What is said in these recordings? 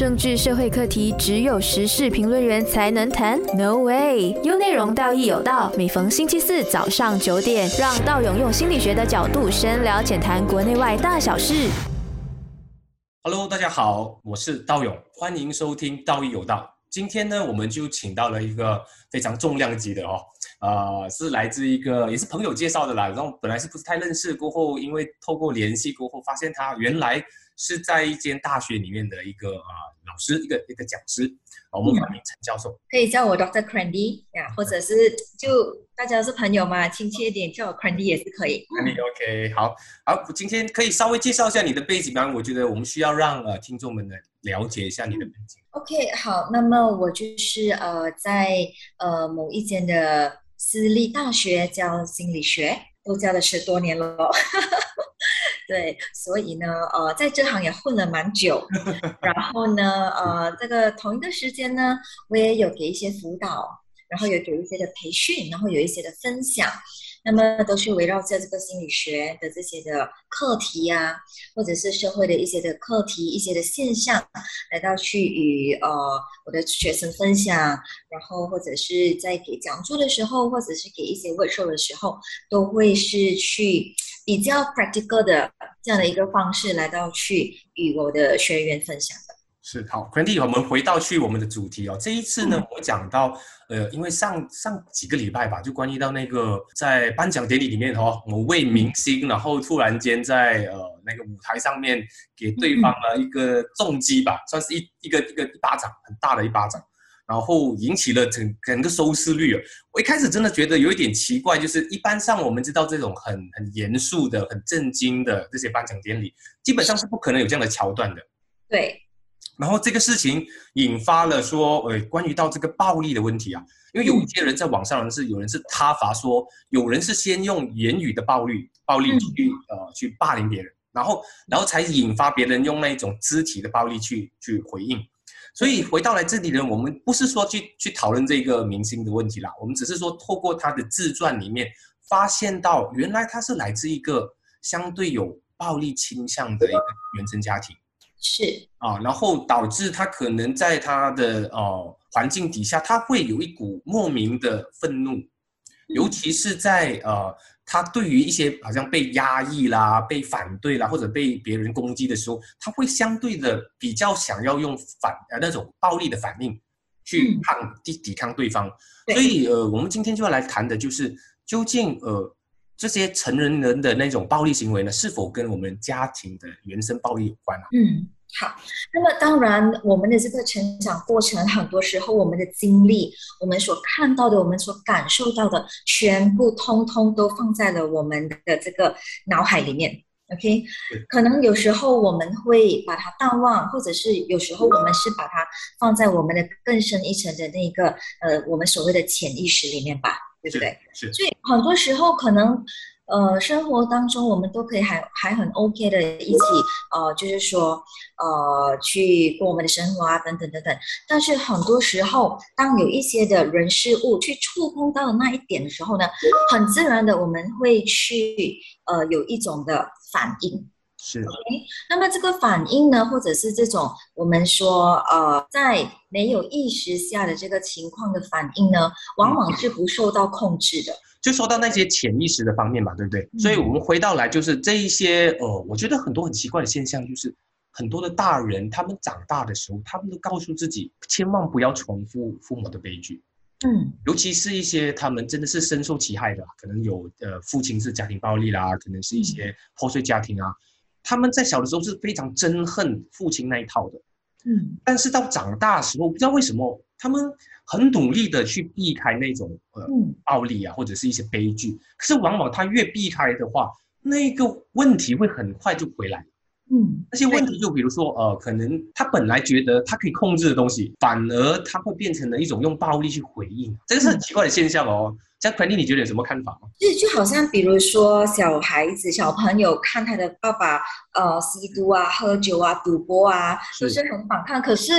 政治社会课题只有时事评论员才能谈？No way！有内容，道义有道。每逢星期四早上九点，让道勇用心理学的角度深聊浅谈国内外大小事。Hello，大家好，我是道勇，欢迎收听《道义有道》。今天呢，我们就请到了一个非常重量级的哦，呃，是来自一个也是朋友介绍的啦。然后本来是不是太认识，过后因为透过联系过后，发现他原来是在一间大学里面的一个啊、老师，一个一个讲师。啊我们欢迎陈教授。可以叫我 Dr. Crandy 呀，或者是就大家是朋友嘛，亲切一点叫我 Crandy 也是可以。Candy OK，好好，今天可以稍微介绍一下你的背景吗？我觉得我们需要让呃听众们呢了解一下你的背景。OK，好，那么我就是呃在呃某一间的私立大学教心理学，都教了十多年了。对，所以呢，呃，在这行也混了蛮久。然后呢，呃，这个同一个时间呢，我也有给一些辅导，然后有给一些的培训，然后有一些的分享。那么都是围绕着这个心理学的这些的课题呀、或者是社会的一些的课题、一些的现象，来到去与呃我的学生分享，然后或者是在给讲座的时候，或者是给一些 workshop 的时候，都会是去比较 practical 的这样的一个方式来到去与我的学员分享的。是好 q u e n d y 我们回到去我们的主题哦。这一次呢，我讲到呃，因为上上几个礼拜吧，就关于到那个在颁奖典礼里面哦，某位明星，然后突然间在呃那个舞台上面给对方了一个重击吧，算是一一个一个一巴掌，很大的一巴掌。然后引起了整整个收视率啊！我一开始真的觉得有一点奇怪，就是一般上我们知道这种很很严肃的、很震惊的这些颁奖典礼，基本上是不可能有这样的桥段的。对，然后这个事情引发了说，呃，关于到这个暴力的问题啊，因为有一些人在网上是有人是他罚说，有人是先用言语的暴力暴力去、呃去霸凌别人，然后然后才引发别人用那一种肢体的暴力去去回应。所以回到来这里呢，我们不是说去去讨论这个明星的问题啦，我们只是说透过他的自传里面发现到，原来他是来自一个相对有暴力倾向的一个原生家庭。是，啊，然后导致他可能在他的呃环境底下，他会有一股莫名的愤怒，尤其是在呃他对于一些好像被压抑啦、被反对啦，或者被别人攻击的时候，他会相对的比较想要用反呃那种暴力的反应去嗯。抗抵抵抗对方。对。所以呃，我们今天就要来谈的就是究竟呃这些成人人的那种暴力行为呢，是否跟我们家庭的原生暴力有关啊？嗯，好。那么当然，我们的这个成长过程，很多时候我们的经历，我们所看到的，我们所感受到的，全部通通都放在了我们的这个脑海里面。OK，可能有时候我们会把它淡忘，或者是有时候我们是把它放在我们的更深一层的那个呃，我们所谓的潜意识里面吧，对不对？是所以很多时候可能，呃，生活当中我们都可以还还很 OK 的一起，呃，就是说，呃，去过我们的生活啊，等等等等。但是很多时候，当有一些的人事物去触碰到那一点的时候呢，很自然的我们会去，呃，有一种的反应。是。那么这个反应呢，或者是这种我们说呃，在没有意识下的这个情况的反应呢，往往是不受到控制的。就说到那些潜意识的方面嘛，对不对？嗯所以我们回到来就是这一些呃，我觉得很多很奇怪的现象，就是很多的大人他们长大的时候，他们都告诉自己千万不要重复父母的悲剧，嗯尤其是一些他们真的是深受其害的，可能有呃父亲是家庭暴力啦，可能是一些破碎家庭啊，他们在小的时候是非常憎恨父亲那一套的。嗯但是到长大的时候，不知道为什么他们很努力的去避开那种呃嗯暴力啊，或者是一些悲剧。可是往往他越避开的话，那个问题会很快就回来。嗯那些问题就比如说呃，可能他本来觉得他可以控制的东西，反而他会变成了一种用暴力去回应，这个是很奇怪的现象哦。这样 q u e n 你觉得有什么看法吗？就就好像比如说小孩子、小朋友看他的爸爸呃吸毒啊、喝酒啊、赌博啊，是都是很反抗。可是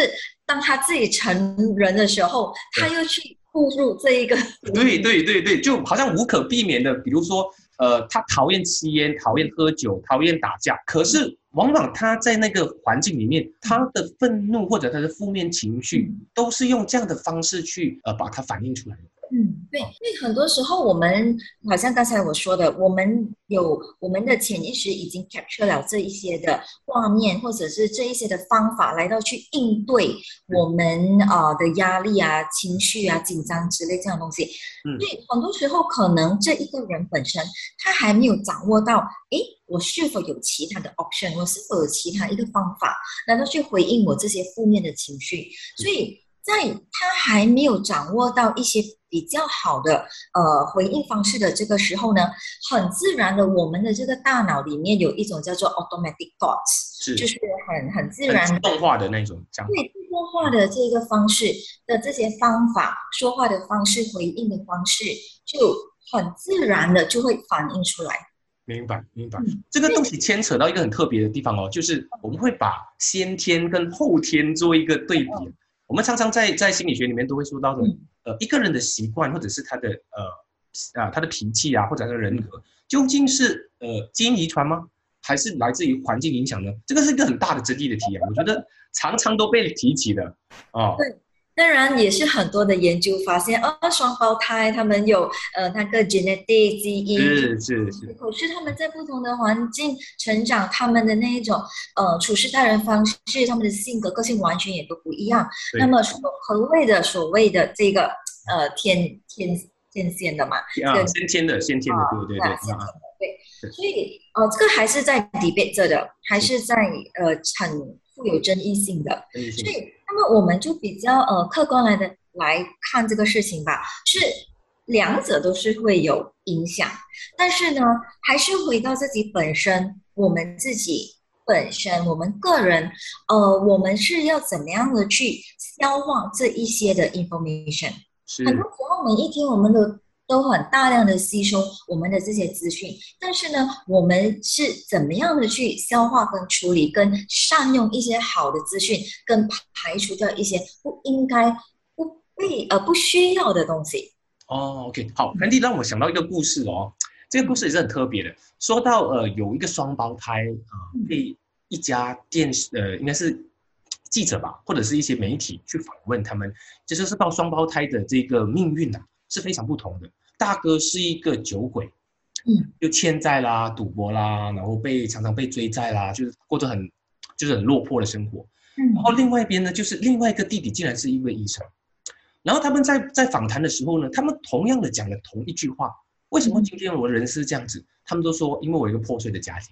当他自己成人的时候，他又去步入这一个 对对对对，就好像无可避免的，比如说呃，他讨厌吸烟，讨厌喝酒，讨厌打架，可是往往他在那个环境里面，他的愤怒或者他的负面情绪，都是用这样的方式去呃把它反映出来的。嗯，对，因为很多时候我们好像刚才我说的，我们有我们的潜意识已经 capture 了这一些的画面，或者是这一些的方法，来到去应对我们啊的压力啊、情绪啊、紧张之类这样东西。嗯，所以很多时候可能这一个人本身他还没有掌握到，诶，我是否有其他的 option，我是否有其他一个方法，来到去回应我这些负面的情绪，所以。在他还没有掌握到一些比较好的呃回应方式的这个时候呢，很自然的，我们的这个大脑里面有一种叫做 automatic thoughts，是就是很很自然自动化的那种讲法。对，自动化的这个方式的这些方法，说话的方式，回应的方式，就很自然的就会反映出来。明白，明白。这个东西牵扯到一个很特别的地方哦，就是我们会把先天跟后天做一个对比。我们常常在在心理学里面都会说到的，呃，一个人的习惯或者是他的呃啊他的脾气啊或者他的人格，究竟是呃基因遗传吗，还是来自于环境影响呢？这个是一个很大的争议的题啊，我觉得常常都被提起的啊。对。当然也是很多的研究发现，哦，双胞胎他们有呃那个 genetic 基因，是是是。可是他们在不同的环境成长，他们的那一种呃处事待人方式，他们的性格个性完全也都不一样。那么何谓的所谓的这个呃天天天仙的嘛？啊，先天的先天的，对对对。对，所以呃这个还是在 debate 着的，还是在呃很富有争议性的，所以。那么我们就比较呃客观来的来看这个事情吧，是两者都是会有影响，但是呢，还是回到自己本身，我们自己本身，我们个人，呃，我们是要怎么样的去消化这一些的 information？很多时候每一天我们的。都很大量的吸收我们的这些资讯，但是呢，我们是怎么样的去消化跟处理，跟善用一些好的资讯，跟排除掉一些不应该、不必呃不需要的东西。哦，OK，好，安迪让我想到一个故事哦，这个故事也是很特别的。说到呃，有一个双胞胎啊，被一家电视呃，应该是记者吧，或者是一些媒体去访问他们，其实是到双胞胎的这个命运啊，是非常不同的。大哥是一个酒鬼，嗯，就欠债啦、赌博啦，然后被常常被追债啦，就是过着很就是很落魄的生活。嗯，然后另外一边呢，就是另外一个弟弟竟然是一位医生，然后他们在在访谈的时候呢，他们同样的讲了同一句话：为什么今天我的人是这样子？他们都说因为我一个破碎的家庭。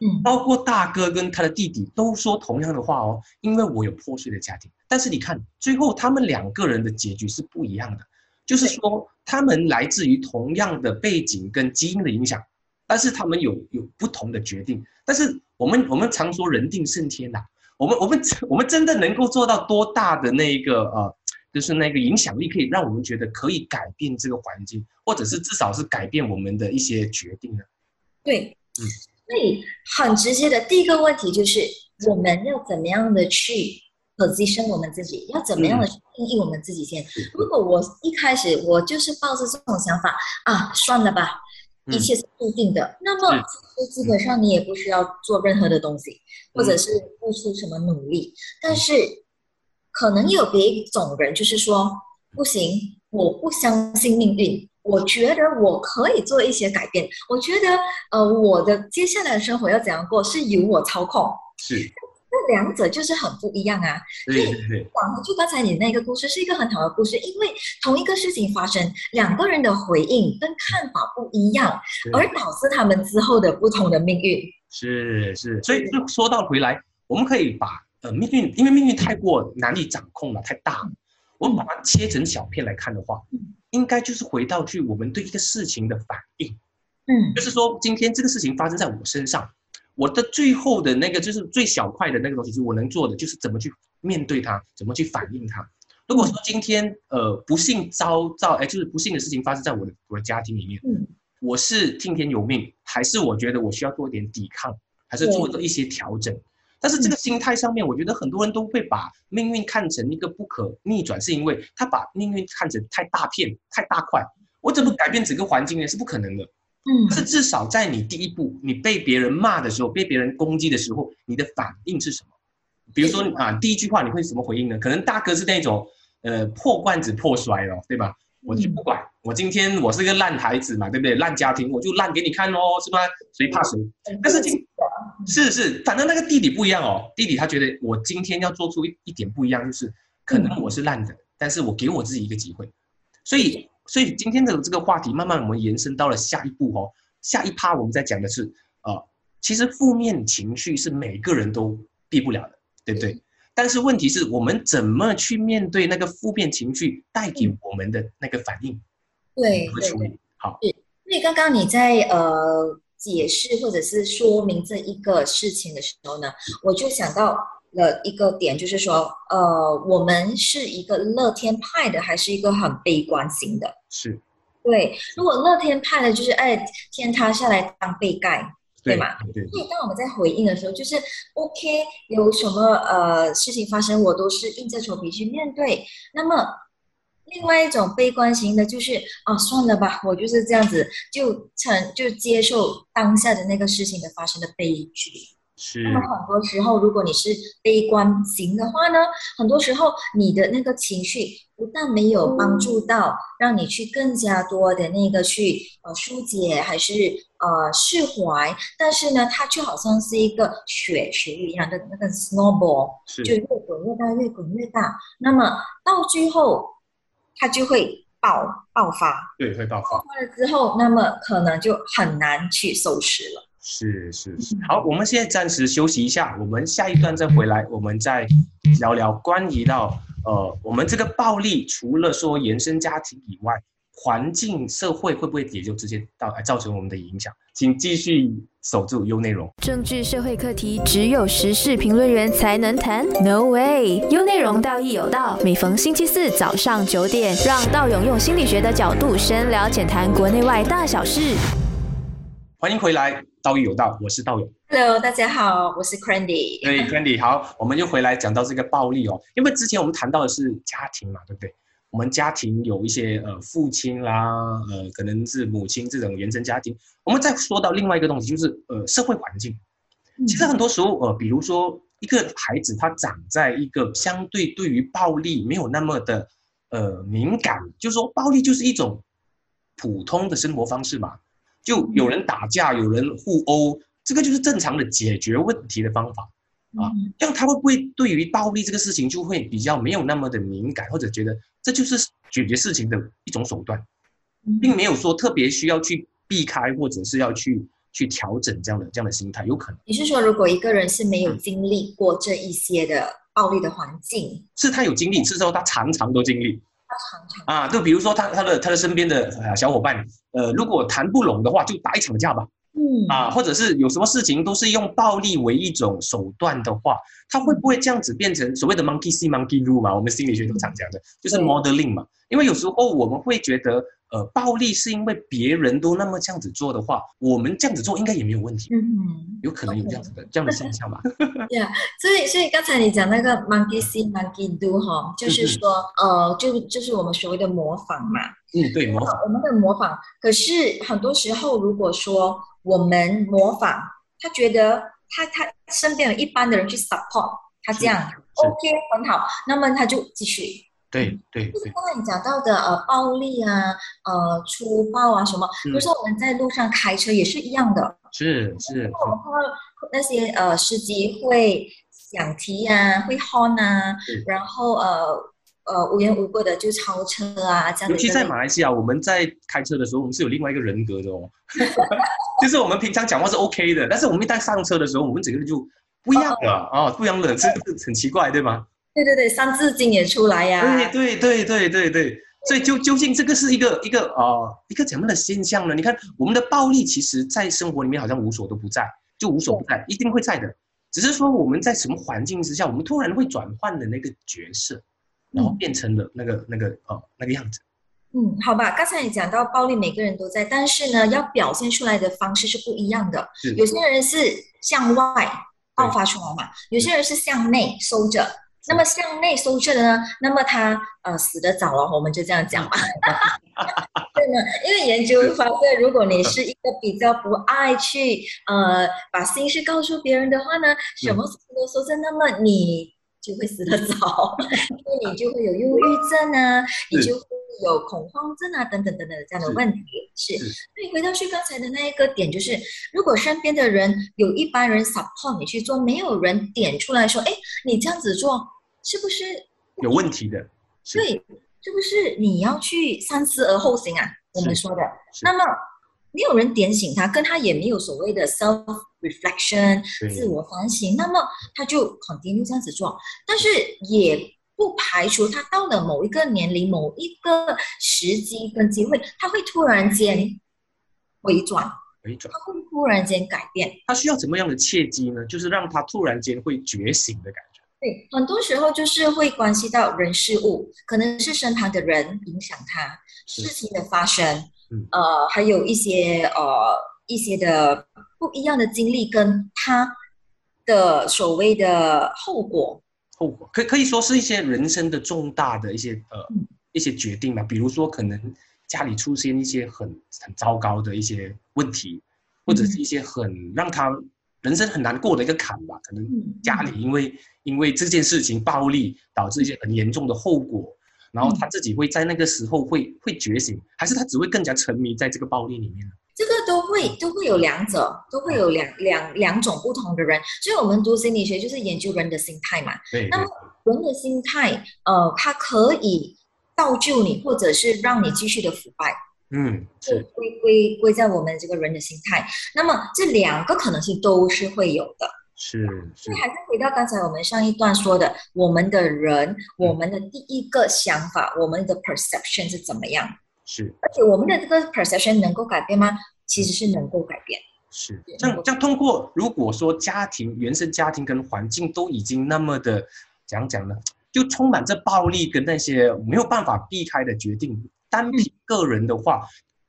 嗯，包括大哥跟他的弟弟都说同样的话哦，因为我有破碎的家庭。但是你看，最后他们两个人的结局是不一样的。就是说，他们来自于同样的背景跟基因的影响，但是他们有有不同的决定。但是我们我们常说人定胜天呐，我们我们我们真的能够做到多大的那一个呃，就是那个影响力，可以让我们觉得可以改变这个环境，或者是至少是改变我们的一些决定呢？对，嗯，所以很直接的第一个问题就是，我们要怎么样的去？position 我们自己要怎么样的去定义我们自己先？如果我一开始我就是抱着这种想法啊，算了吧，一切是注定的，那么基本上你也不需要做任何的东西，或者是付出什么努力。但是可能有别一种人，就是说不行，我不相信命运，我觉得我可以做一些改变，我觉得呃，我的接下来的生活要怎样过是由我操控。是。那两者就是很不一样啊！对对对，讲回就刚才你那个故事是一个很好的故事，因为同一个事情发生，两个人的回应跟看法不一样，而导致他们之后的不同的命运。是是，所以就说到回来，我们可以把呃命运，因为命运太过难以掌控了，太大，我们把它切成小片来看的话，应该就是回到去我们对一个事情的反应。嗯，就是说今天这个事情发生在我身上。我的最后的那个就是最小块的那个东西，就是我能做的，就是怎么去面对它，怎么去反应它。如果说今天呃不幸遭遭哎，就是不幸的事情发生在我的我的家庭里面，嗯，我是听天由命，还是我觉得我需要做一点抵抗，还是做一些调整？但是这个心态上面，我觉得很多人都会把命运看成一个不可逆转，是因为他把命运看成太大片、太大块。我怎么改变整个环境呢？是不可能的。嗯但是至少在你第一步，你被别人骂的时候，被别人攻击的时候，你的反应是什么？比如说啊，第一句话你会怎么回应呢？可能大哥是那种呃破罐子破摔了，对吧？我就不管，我今天我是个烂孩子嘛，对不对？烂家庭，我就烂给你看喽，是吧？谁怕谁？但是今是是，反正那个弟弟不一样哦，弟弟他觉得我今天要做出一一点不一样，就是可能我是烂的，但是我给我自己一个机会，所以所以今天的这个话题慢慢我们延伸到了下一步哦，下一趴我们在讲的是呃，其实负面情绪是每个人都避不了的，对不对？但是问题是我们怎么去面对那个负面情绪带给我们的那个反应对处理？好，所以刚刚你在呃解释或者是说明这一个事情的时候呢，我就想到了一个点，就是说，呃，我们是一个乐天派的，还是一个很悲观型的？是对，如果乐天派的，就是哎，天塌下来当被盖。对嘛？对所以当我们在回应的时候，就是 OK，有什么呃事情发生，我都是硬着头皮去面对。那么另外一种悲观型的，就是啊，算了吧，我就是这样子，就承就接受当下的那个事情的发生的悲剧。是那么很多时候，如果你是悲观型的话呢，很多时候你的那个情绪不但没有帮助到让你去更加多的那个去呃疏解，还是呃释怀，但是呢，它就好像是一个雪球一样的那个 snowball，是就越滚越大，越滚越大。那么到最后，它就会爆爆发，对会爆发。爆发了之后，那么可能就很难去收拾了。是是是，好，我们现在暂时休息一下，我们下一段再回来，我们再聊聊关于到呃，我们这个暴力除了说原生家庭以外，环境社会会不会也就直接到呃造成我们的影响？请继续守住优内容。政治社会课题只有时事评论员才能谈？No way！优内容道义有道，每逢星期四早上九点，让道勇用心理学的角度深聊浅谈国内外大小事。欢迎回来，道义有道，我是道友。Hello，大家好，我是 Crandy。对 c a n d y 好，我们又回来讲到这个暴力哦，因为之前我们谈到的是家庭嘛，对不对？我们家庭有一些呃父亲啦，呃可能是母亲这种原生家庭。我们再说到另外一个东西，就是呃社会环境。其实很多时候呃，比如说一个孩子他长在一个相对对于暴力没有那么的呃敏感，就是说暴力就是一种普通的生活方式嘛，就有人打架，有人互殴，这个就是正常的解决问题的方法。啊嗯。这样他会不会对于暴力这个事情就会比较没有那么的敏感，或者觉得这就是解决事情的一种手段，嗯。并没有说特别需要去避开或者是要去去调整这样的这样的心态，有可能。你是说，如果一个人是没有嗯。经历过这一些的暴力的环境，是他有经历，是说他常常都经历他常常啊，就比如说他他的他的身边的呃小伙伴，呃，如果谈不拢的话，就打一场架吧，嗯啊，或者是有什么事情都是用暴力为一种手段的话，他会不会这样子变成所谓的 monkey see monkey do 嘛？我们心理学都常讲的，就是 modeling 嘛。因为有时候我们会觉得，呃，暴力是因为别人都那么这样子做的话，我们这样子做应该也没有问题，嗯有可能有这样子的这样的现象吧？呀，所以所以刚才你讲那个 monkey see monkey do 哈，就是嗯说呃，就就是我们所谓的模仿嘛，嗯，对，模仿，我们的模仿。可是很多时候，如果说我们模仿，他觉得他他身边有一般的人去 support 他这样是 OK 很好，那么他就继续。对对对，刚才你讲到的呃暴力啊，呃粗暴啊什么，嗯比如说我们在路上开车也是一样的，是是，我们看到那些呃司机会响提啊，会 horn 啊，然后呃呃无缘无故的就超车啊，这样尤其在马来西亚，我们在开车的时候，我们是有另外一个人格的哦，就是我们平常讲话是 OK 的，但是我们一旦上车的时候，我们整个人就不一样了啊、不一样了，这个是很奇怪，对吗？对对对，三字经也出来呀、对对对对对对，所以究究竟这个是一个一个呃一个怎么样的现象呢？你看我们的暴力，其实在生活里面好像无所都不在，就无所不在，一定会在的。只是说我们在什么环境之下，我们突然会转换的那个角色，然后变成了那个那个呃那个样子。嗯，好吧，刚才也讲到暴力，每个人都在，但是呢，要表现出来的方式是不一样的。有些人是向外爆发出来嘛，有些人是向内收着，那么向内收摄的呢，那么他呃死得早了，我们就这样讲吧。对呢，因为研究发现，如果你是一个比较不爱去呃把心事告诉别人的话呢，什么事情都说着，那么你就会死得早，因为你就会有忧郁症啊，你就会有恐慌症啊等等等等这样的问题。是，所以回到去刚才的那一个点，就是如果身边的人有一般人 support 你去做，没有人点出来说，哎，你这样子做是不是有问题的？对。是不是你要去三思而后行啊？我们说的，那么没有人点醒他，跟他也没有所谓的 self reflection 自我反省，那么他就 continue 这样子做。但是也不排除他到了某一个年龄、某一个时机跟机会，他会突然间回转，回转，他会突然间改变。他需要怎么样的契机呢？就是让他突然间会觉醒的感觉。对，很多时候就是会关系到人事物，可能是身旁的人影响他事情的发生，呃，还有一些呃一些的不一样的经历跟他的所谓的后果，后果可可以说是一些人生的重大的一些呃一些决定吧，比如说可能家里出现一些很很糟糕的一些问题，或者是一些很让他。人生很难过的一个坎吧，可能家里因为因为这件事情暴力导致一些很严重的后果，然后他自己会在那个时候会会觉醒，还是他只会更加沉迷在这个暴力里面呢？这个都会都会有两者，都会有两两两种不同的人。所以我们读心理学就是研究人的心态嘛。对。那么人的心态，呃，它可以造就你，或者是让你继续的腐败。嗯，是归归归在我们这个人的心态。那么这两个可能性都是会有的。是，所以还是回到刚才我们上一段说的，我们的人，我们的第一个想法，我们的 perception 是怎么样？是，而且我们的这个 perception 能够改变吗？其实是能够改变。是，这样这样通过，如果说家庭、原生家庭跟环境都已经那么的，怎样讲呢？就充满着暴力跟那些没有办法避开的决定。单凭个人的话，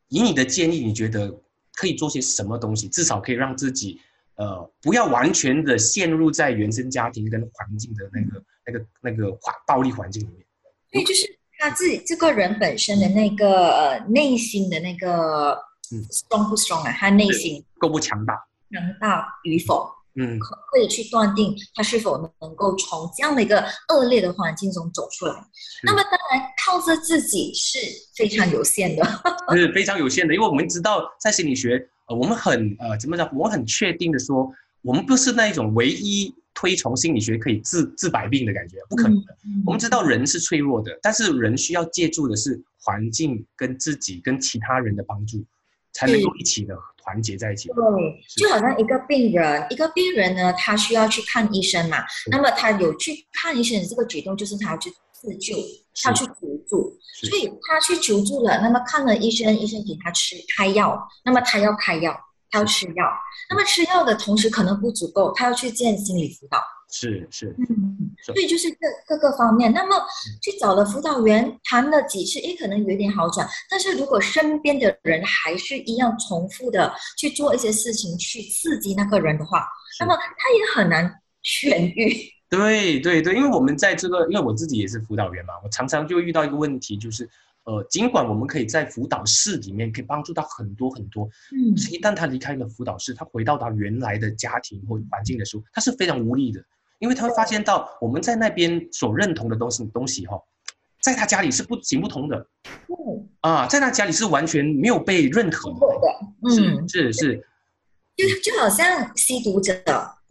以你的建议，你觉得可以做些什么东西？至少可以让自己，呃，不要完全的陷入在原生家庭跟环境的那个、那个、那个环暴力环境里面。对，就是他自己这个人本身的那个呃内心的那个，嗯，strong 不 strong 啊？他内心够不强大？强大与否？嗯，可以去断定他是否能够从这样的一个恶劣的环境中走出来。那么当然靠着自己是非常有限的，是非常有限的，因为我们知道在心理学，呃，我们很呃怎么讲，我很确定的说，我们不是那一种唯一推崇心理学可以治治百病的感觉，不可能的。我们知道人是脆弱的，但是人需要借助的是环境跟自己跟其他人的帮助，才能够一起的。团结在一起。对，就好像一个病人，一个病人呢，他需要去看医生嘛。那么他有去看医生的这个举动，就是他去自救，他去求助。所以他去求助了，那么看了医生，医生给他吃开药，那么他要开药，他要吃药。那么吃药的同时可能不足够，他要去见心理辅导。是是，嗯，所以就是各各个方面，那么去找了辅导员谈了几次，也，可能有点好转。但是如果身边的人还是一样重复的去做一些事情去刺激那个人的话，那么他也很难痊愈。对对对，因为我们在这个，因为我自己也是辅导员嘛，我常常就遇到一个问题，就是。呃，尽管我们可以在辅导室里面可以帮助到很多很多，嗯，一旦他离开了辅导室，他回到他原来的家庭或环境的时候，他是非常无力的，因为他会发现到我们在那边所认同的东西东西哈，在他家里是不行不通的，嗯，啊，在他家里是完全没有被认可的，嗯，是是，就就好像吸毒者，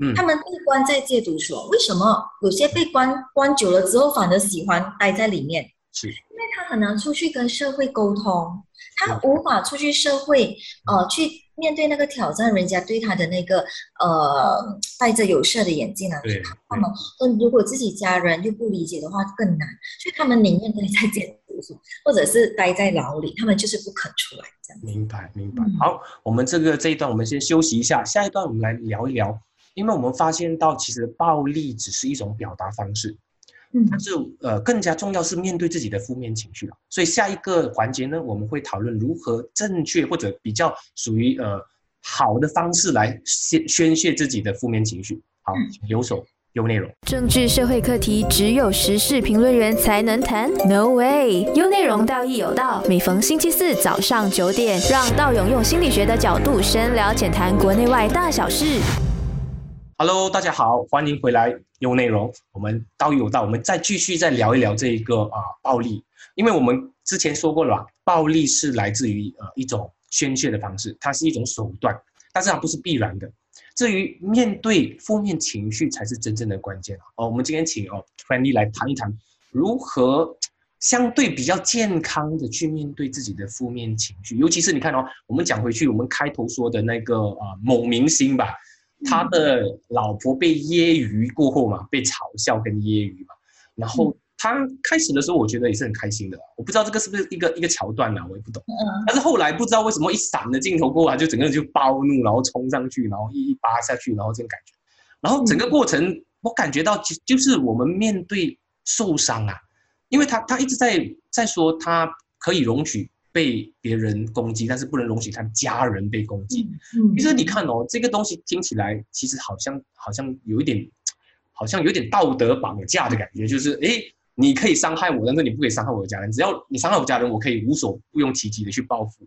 嗯，他们被关在戒毒所，为什么有些被关关久了之后反而喜欢待在里面？是。因为他很难出去跟社会沟通，他无法出去社会，呃，去面对那个挑战，人家对他的那个呃戴着有色的眼镜啊，他们，嗯，如果自己家人又不理解的话更难，所以他们宁愿待在监狱所，或者是待在牢里，他们就是不肯出来这样。明白，明白。好，我们这个这一段我们先休息一下，下一段我们来聊一聊，因为我们发现到其实暴力只是一种表达方式。但是呃，更加重要是面对自己的负面情绪了。所以下一个环节呢，我们会讨论如何正确或者比较属于呃好的方式来宣宣泄自己的负面情绪。好，有手。有内容。政治社会课题只有时事评论员才能谈？No way！有内容，道义有道。每逢星期四早上九点，让道勇用心理学的角度深聊浅谈国内外大小事。Hello，大家好，欢迎回来有内容。我们道有道，我们再继续再聊一聊这一个啊暴力，因为我们之前说过了，暴力是来自于呃一种宣泄的方式，它是一种手段，但是它不是必然的。至于面对负面情绪才是真正的关键哦。我们今天请哦 Trendy 来谈一谈如何相对比较健康的去面对自己的负面情绪，尤其是你看哦，我们讲回去我们开头说的那个啊、呃、某明星吧，他的老婆被揶揄过后嘛，被嘲笑跟揶揄嘛，然后他开始的时候我觉得也是很开心的，我不知道这个是不是一个一个桥段呢、啊，我也不懂。嗯，但是后来不知道为什么一闪的镜头过来，就整个人就暴怒，然后冲上去，然后一一扒下去，然后这种感觉，然后整个过程我感觉到就就是我们面对受伤啊，因为他他一直在在说他可以容许被别人攻击，但是不能容许他家人被攻击。嗯其实你看哦，这个东西听起来其实好像好像有一点，好像有点道德绑架的感觉，就是诶，你可以伤害我，但是你不可以伤害我的家人。只要你伤害我家人，我可以无所不用其极的去报复。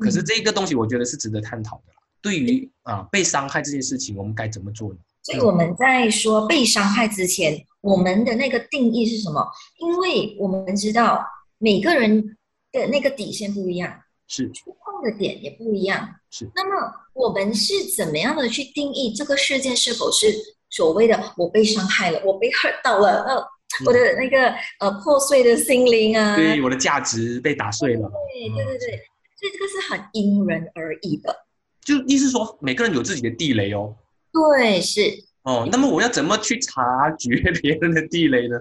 可是这个东西，我觉得是值得探讨的啦。对于啊被伤害这件事情，我们该怎么做呢？所以我们在说被伤害之前，我们的那个定义是什么？因为我们知道每个人的那个底线不一样，是触碰的点也不一样。是那么我们是怎么样的去定义这个事件是否是所谓的我被伤害了，我被 hurt 到了，呃，我的那个呃破碎的心灵啊，对我的价值被打碎了。对对对对，所以这个是很因人而异的。就意思说，每个人有自己的地雷哦。对，是。哦，那么我要怎么去察觉 别人的地雷呢？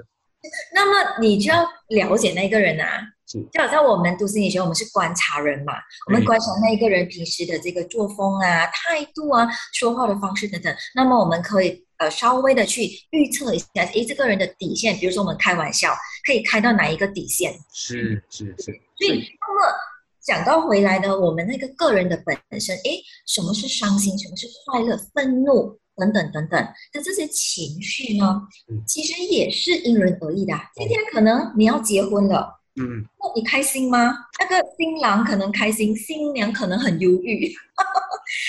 那么你就要了解那个人啊，是就好像我们读心理学，我们是观察人嘛，我们观察那一个人平时的这个作风啊、态度啊、说话的方式等等，那么我们可以呃稍微的去预测一下，诶，这个人的底线，比如说我们开玩笑可以开到哪一个底线，是是是，所以那么讲到回来呢，我们那个个人的本身，诶，什么是伤心，什么是快乐、愤怒等等等等的这些情绪呢嗯，其实也是因人而异的啊。今天可能你要结婚了。嗯，那你开心吗？那个新郎可能开心，新娘可能很忧郁。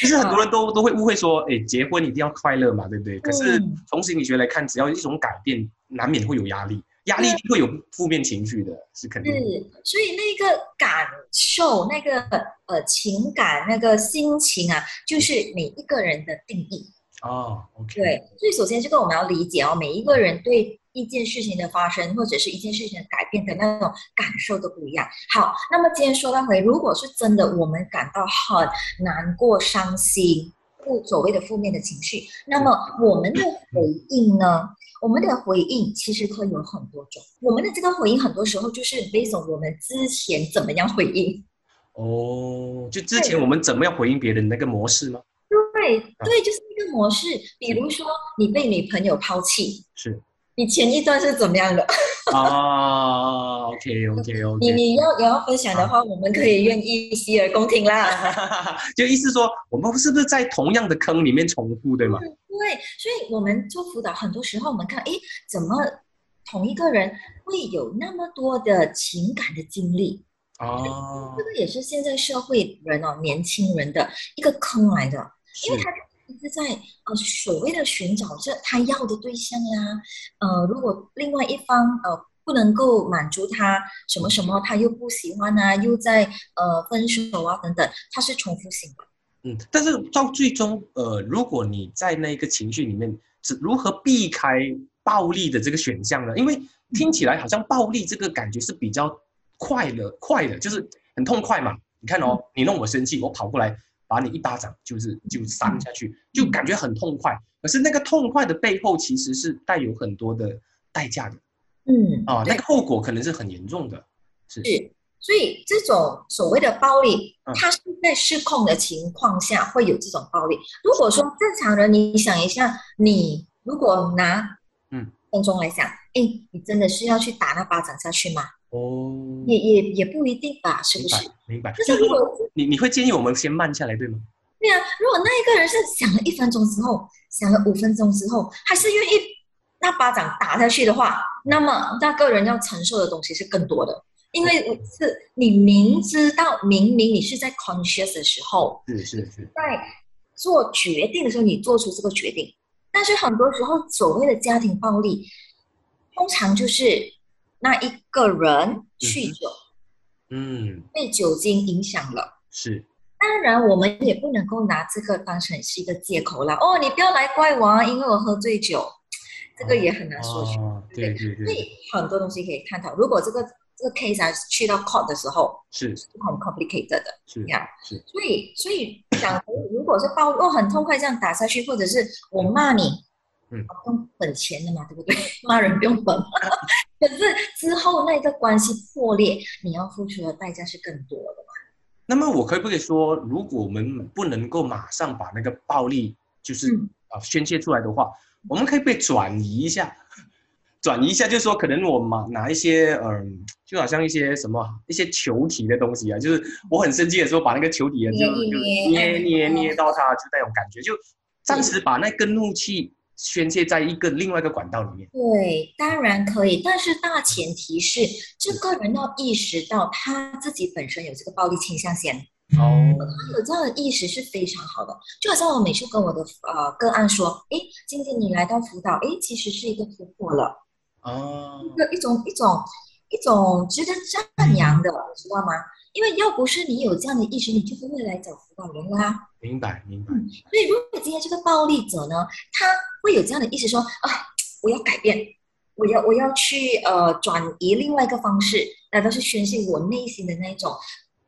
其 实很多人都都会误会说，哎，结婚一定要快乐嘛，对不对？可是嗯从心理学来看，只要一种改变，难免会有压力，压力会有负面情绪的，是肯定的。是，所以那个感受、那个呃情感、那个心情啊，就是每一个人的定义。哦，OK，对，所以首先这个我们要理解哦，每一个人对一件事情的发生或者是一件事情的改变的那种感受都不一样。好，那么今天说到回，如果是真的我们感到很难过、伤心，不所谓的负面的情绪，那么我们的回应呢？我们的回应其实可以有很多种。我们的这个回应很多时候就是 based on 我们之前怎么样回应。哦，就之前我们怎么样回应别人那个模式吗？对对，就是一个模式。比如说你被女朋友抛弃，是你前一段是怎么样的？哦，OK OK 你你要你要分享的话，我们可以愿意洗耳恭听啦。就意思说我们是不是在同样的坑里面重复，对吗？对，所以我们做辅导，很多时候我们看，诶，怎么同一个人会有那么多的情感的经历？哦这，个也是现在社会人哦，年轻人的一个坑来的，因为是他一直在呃所谓的寻找着他要的对象呀、呃，如果另外一方呃不能够满足他什么什么，他又不喜欢啊，又在呃分手啊等等，他是重复性的。嗯，但是到最终，呃，如果你在那个情绪里面，是如何避开暴力的这个选项呢？因为听起来好像暴力这个感觉是比较快的，快的，就是很痛快嘛。你看哦，你弄我生气，我跑过来把你一巴掌，就是就扇下去，就感觉很痛快。可是那个痛快的背后，其实是带有很多的代价的嗯啊，那个后果可能是很严重的。是是，所以这种所谓的暴力嗯，它是在失控的情况下会有这种暴力。如果说正常人，你想一下，你如果拿嗯分钟来想，哎，你真的是要去打那巴掌下去吗？哦，也也也不一定吧，是不是？明白？就就是如果你你会建议我们先慢下来，对吗？对啊，如果那一个人是想了一分钟之后，想了五分钟之后，还是愿意那巴掌打下去的话，那么那个人要承受的东西是更多的，因为是你明知道明明你是在 conscious 的时候，是是是，在做决定的时候，你做出这个决定，但是很多时候所谓的家庭暴力，通常就是那一个人酗酒，嗯，被酒精影响了。是，当然，我们也不能够拿这个当成是一个借口啦。哦，你不要来怪我啊，因为我喝醉酒，这个也很难说去。哦，对对对，所以很多东西可以探讨。如果这个这个 case 啊去到 court 的时候，是是很 complicated 的。是呀是，所以，所以讲，如果是暴哦很痛快这样打下去，或者是我骂你，嗯。不用本钱的嘛，对不对？骂人不用本，可是之后那个关系破裂，你要付出的代价是更多的嘛。那么我可不可以说，如果我们不能够马上把那个暴力就是嗯。啊宣泄出来的话，我们可以被转移一下，转移一下，就是说可能我拿拿一些嗯，就好像一些什么一些球体的东西啊，就是我很生气的时候，把那个球体啊就捏捏捏捏嗯。捏到它，就那种感觉，就暂时把那个怒气宣泄在一个另外一个管道里面。对，当然可以，但是大前提是这个人要意识到他自己本身有这个暴力倾向先。哦，他有这样的意识是非常好的，就好像我每次跟我的呃个案说，诶，今天你来到辅导，诶，其实是一个突破了，哦一，个一种一种一种值得赞扬的，你知道吗？因为要不是你有这样的意识，你就不会来找辅导人啦。明白明白，所以，如果今天这个暴力者呢，他会有这样的意识说啊，我要改变，我要我要去呃转移另外一个方式，来到去宣泄我内心的那种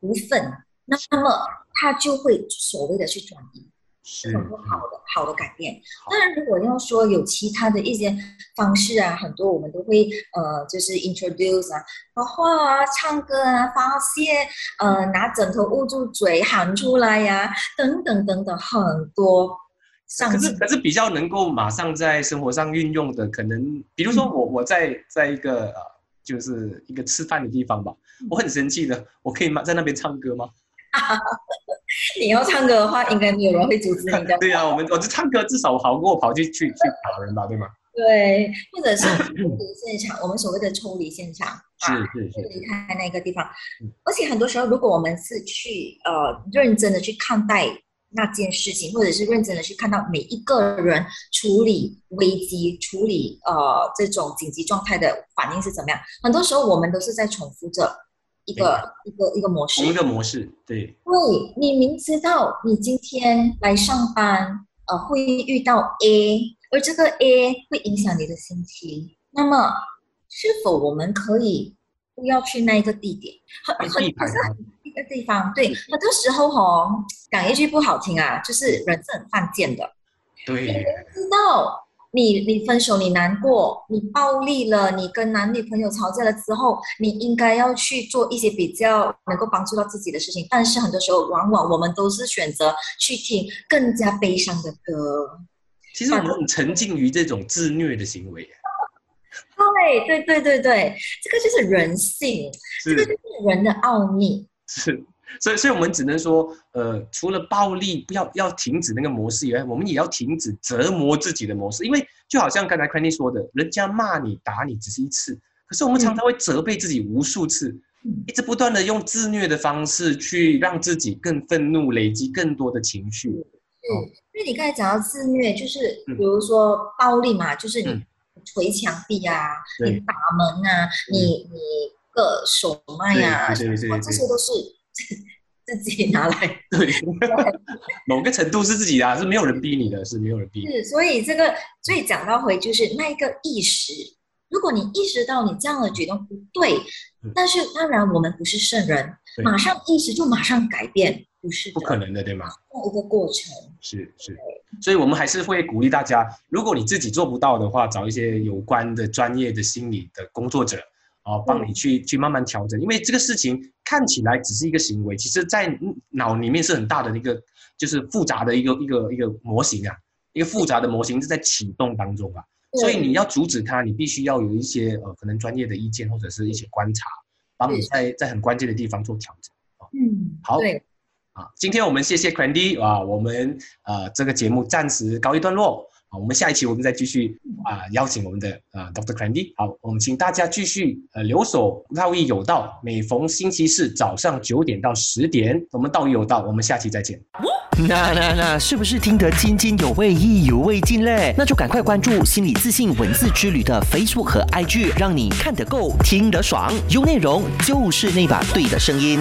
不忿，那那么他就会所谓的去转移，是很多好的好的改变。当然，如果要说有其他的一些方式啊，很多我们都会呃就是 introduce 啊，画画啊、唱歌啊、发泄，呃拿枕头捂住嘴喊出来呀、等等等等，很多上可是可是比较能够马上在生活上运用的，可能比如说我我在在一个呃就是一个吃饭的地方吧，我很生气的，我可以吗在那边唱歌吗？你要唱歌的话，应该没有人会阻止你的。对啊、我们我就唱歌至少好过跑去去去打人吧，对吗？对，或者是 抽离现场，我们所谓的抽离现场，是啊是是，离开那个地方嗯。而且很多时候，如果我们是去呃认真的去看待那件事情，或者是认真的去看到每一个人处理危机、处理呃这种紧急状态的反应是怎么样，很多时候我们都是在重复着一个一个一个模式同。一个模式，对，对你明知道你今天来上班，呃，会遇到 A，而这个 A 会影响你的心情，那么是否我们可以不要去那一个地点？很被很避开它，一个地方，对，很多时候哦，讲一句不好听啊，就是人是很犯贱的，对，知道。你你分手，你难过，你暴力了，你跟男女朋友吵架了之后，你应该要去做一些比较能够帮助到自己的事情。但是很多时候，往往我们都是选择去听更加悲伤的歌。其实我们很沉浸于这种自虐的行为，对对对对对，这个就是人性，这个就是人的奥秘。是，所以所以我们只能说，呃，除了暴力不要要停止那个模式以外，我们也要停止折磨自己的模式，因为就好像刚才 c r a n y 说的，人家骂你打你只是一次，可是我们常常会责备自己无数次，嗯。一直不断的用自虐的方式去让自己更愤怒，累积更多的情绪。嗯，因为你刚才讲到自虐，就是嗯。比如说暴力嘛，就是你嗯。捶墙壁啊，对。你打门啊，你你割手脉啊，对对对对哇这些都是 自己拿来。对，某个程度是自己的啊，是没有人逼你的，是没有人逼你。是，所以这个，所以讲到回就是那一个意识，如果你意识到你这样的举动不对嗯，但是当然我们不是圣人，马上意识就马上改变，不是不可能的，对吗？一个过程。是是，所以我们还是会鼓励大家，如果你自己做不到的话，找一些有关的专业的心理的工作者啊，帮你去去慢慢调整。因为这个事情看起来只是一个行为，其实在脑里面是很大的一个，就是复杂的一个一个一个模型啊，一个复杂的模型是在启动当中啊。所以你要阻止它，你必须要有一些呃可能专业的意见或者是一些观察，帮你在在很关键的地方做调整。嗯，好对，啊，今天我们谢谢 Candy 啊，我们呃这个节目暂时告一段落好，我们下一期我们再继续啊邀请我们的啊 Dr. Crandy。好，我们请大家继续呃留守道义有道，每逢星期四早上九点到十点，我们道义有道，我们下期再见。那那那，是不是听得津津有味、意犹未尽嘞？那就赶快关注心理自信文字之旅的 Facebook 和 IG，让你看得够、听得爽，有内容就是那把对的声音。